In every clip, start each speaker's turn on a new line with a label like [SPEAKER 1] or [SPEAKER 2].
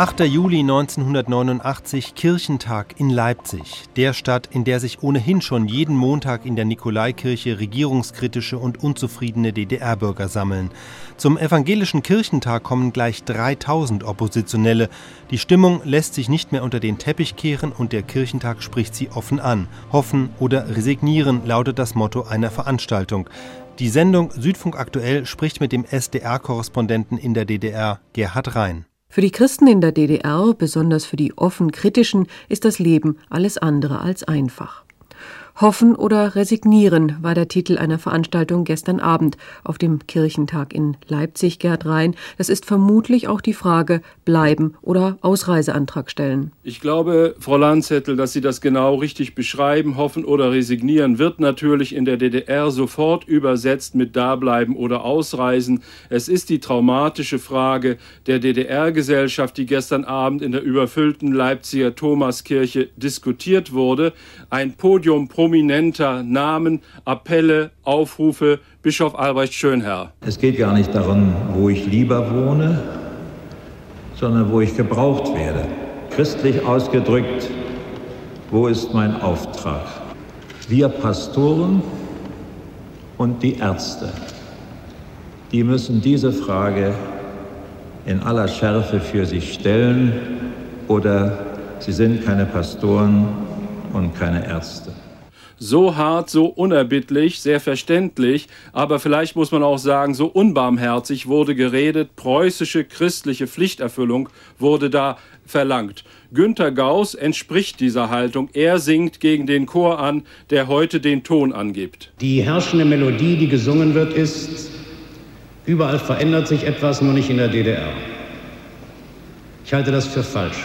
[SPEAKER 1] 8. Juli 1989, Kirchentag in Leipzig, der Stadt, in der sich ohnehin schon jeden Montag in der Nikolaikirche regierungskritische und unzufriedene DDR-Bürger sammeln. Zum evangelischen Kirchentag kommen gleich 3000 Oppositionelle. Die Stimmung lässt sich nicht mehr unter den Teppich kehren und der Kirchentag spricht sie offen an. Hoffen oder resignieren lautet das Motto einer Veranstaltung. Die Sendung Südfunk aktuell spricht mit dem SDR-Korrespondenten in der DDR, Gerhard Rhein.
[SPEAKER 2] Für die Christen in der DDR, besonders für die offen kritischen, ist das Leben alles andere als einfach. Hoffen oder resignieren war der Titel einer Veranstaltung gestern Abend auf dem Kirchentag in Leipzig, Gerd Rhein. Das ist vermutlich auch die Frage, bleiben oder Ausreiseantrag stellen.
[SPEAKER 3] Ich glaube, Frau Landzettel, dass Sie das genau richtig beschreiben. Hoffen oder resignieren wird natürlich in der DDR sofort übersetzt mit dableiben oder ausreisen. Es ist die traumatische Frage der DDR-Gesellschaft, die gestern Abend in der überfüllten Leipziger Thomaskirche diskutiert wurde. Ein Podium prominenter Namen, Appelle, Aufrufe, Bischof Albrecht Schönherr.
[SPEAKER 4] Es geht gar nicht darum, wo ich lieber wohne, sondern wo ich gebraucht werde. Christlich ausgedrückt, wo ist mein Auftrag? Wir Pastoren und die Ärzte, die müssen diese Frage in aller Schärfe für sich stellen oder sie sind keine Pastoren und keine Ärzte
[SPEAKER 3] so hart, so unerbittlich, sehr verständlich, aber vielleicht muss man auch sagen, so unbarmherzig wurde geredet, preußische christliche Pflichterfüllung wurde da verlangt. Günter Gauss entspricht dieser Haltung. Er singt gegen den Chor an, der heute den Ton angibt.
[SPEAKER 5] Die herrschende Melodie, die gesungen wird, ist, überall verändert sich etwas, nur nicht in der DDR. Ich halte das für falsch.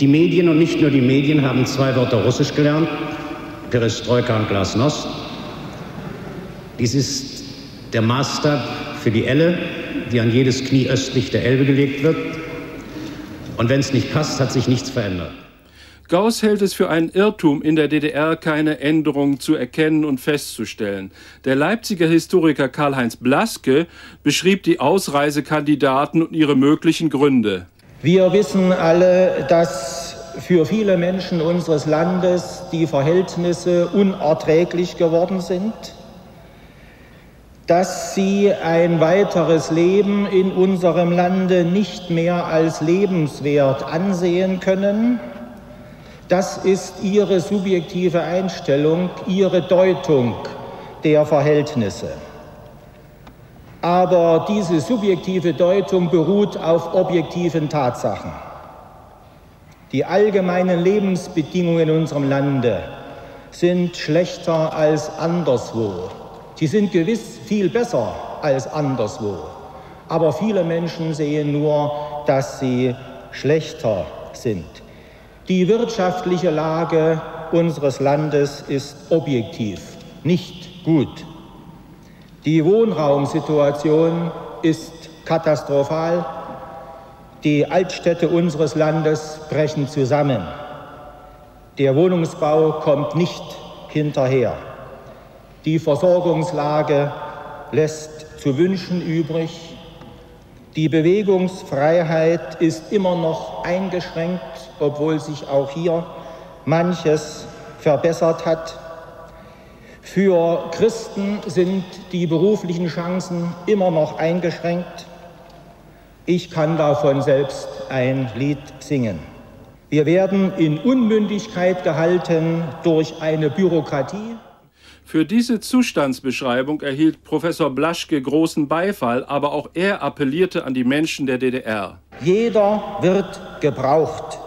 [SPEAKER 5] Die Medien und nicht nur die Medien haben zwei Wörter Russisch gelernt. Perestroika und Glasnost. Dies ist der Maßstab für die Elle, die an jedes Knie östlich der Elbe gelegt wird. Und wenn es nicht passt, hat sich nichts verändert.
[SPEAKER 3] Gauss hält es für einen Irrtum, in der DDR keine Änderungen zu erkennen und festzustellen. Der Leipziger Historiker Karl-Heinz Blaske beschrieb die Ausreisekandidaten und ihre möglichen Gründe.
[SPEAKER 6] Wir wissen alle, dass für viele Menschen unseres Landes die Verhältnisse unerträglich geworden sind, dass sie ein weiteres Leben in unserem Lande nicht mehr als lebenswert ansehen können. Das ist ihre subjektive Einstellung, ihre Deutung der Verhältnisse. Aber diese subjektive Deutung beruht auf objektiven Tatsachen. Die allgemeinen Lebensbedingungen in unserem Lande sind schlechter als anderswo. Sie sind gewiss viel besser als anderswo. Aber viele Menschen sehen nur, dass sie schlechter sind. Die wirtschaftliche Lage unseres Landes ist objektiv nicht gut. Die Wohnraumsituation ist katastrophal. Die Altstädte unseres Landes brechen zusammen. Der Wohnungsbau kommt nicht hinterher. Die Versorgungslage lässt zu wünschen übrig. Die Bewegungsfreiheit ist immer noch eingeschränkt, obwohl sich auch hier manches verbessert hat. Für Christen sind die beruflichen Chancen immer noch eingeschränkt. Ich kann davon selbst ein Lied singen. Wir werden in Unmündigkeit gehalten durch eine Bürokratie.
[SPEAKER 3] Für diese Zustandsbeschreibung erhielt Professor Blaschke großen Beifall, aber auch er appellierte an die Menschen der DDR.
[SPEAKER 6] Jeder wird gebraucht.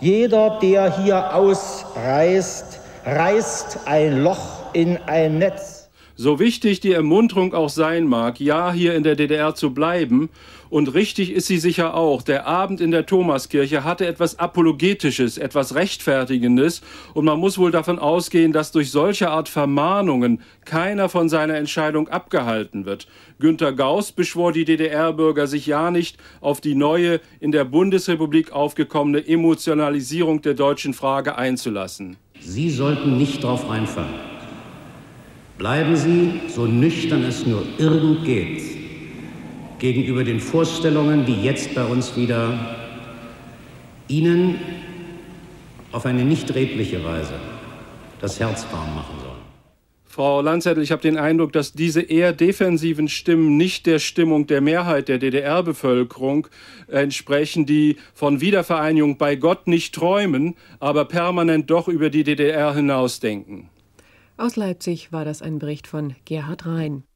[SPEAKER 6] Jeder, der hier ausreist, reißt ein Loch in ein Netz.
[SPEAKER 3] So wichtig die Ermunterung auch sein mag, ja, hier in der DDR zu bleiben, und richtig ist sie sicher auch, der Abend in der Thomaskirche hatte etwas Apologetisches, etwas Rechtfertigendes, und man muss wohl davon ausgehen, dass durch solche Art Vermahnungen keiner von seiner Entscheidung abgehalten wird. Günter Gauss beschwor die DDR-Bürger, sich ja nicht auf die neue, in der Bundesrepublik aufgekommene Emotionalisierung der deutschen Frage einzulassen.
[SPEAKER 5] Sie sollten nicht darauf reinfallen. Bleiben Sie, so nüchtern es nur irgend geht, gegenüber den Vorstellungen, die jetzt bei uns wieder Ihnen auf eine nicht redliche Weise das Herz warm machen sollen.
[SPEAKER 3] Frau Landzettel, ich habe den Eindruck, dass diese eher defensiven Stimmen nicht der Stimmung der Mehrheit der DDR-Bevölkerung entsprechen, die von Wiedervereinigung bei Gott nicht träumen, aber permanent doch über die DDR hinausdenken.
[SPEAKER 2] Aus Leipzig war das ein Bericht von Gerhard Rhein.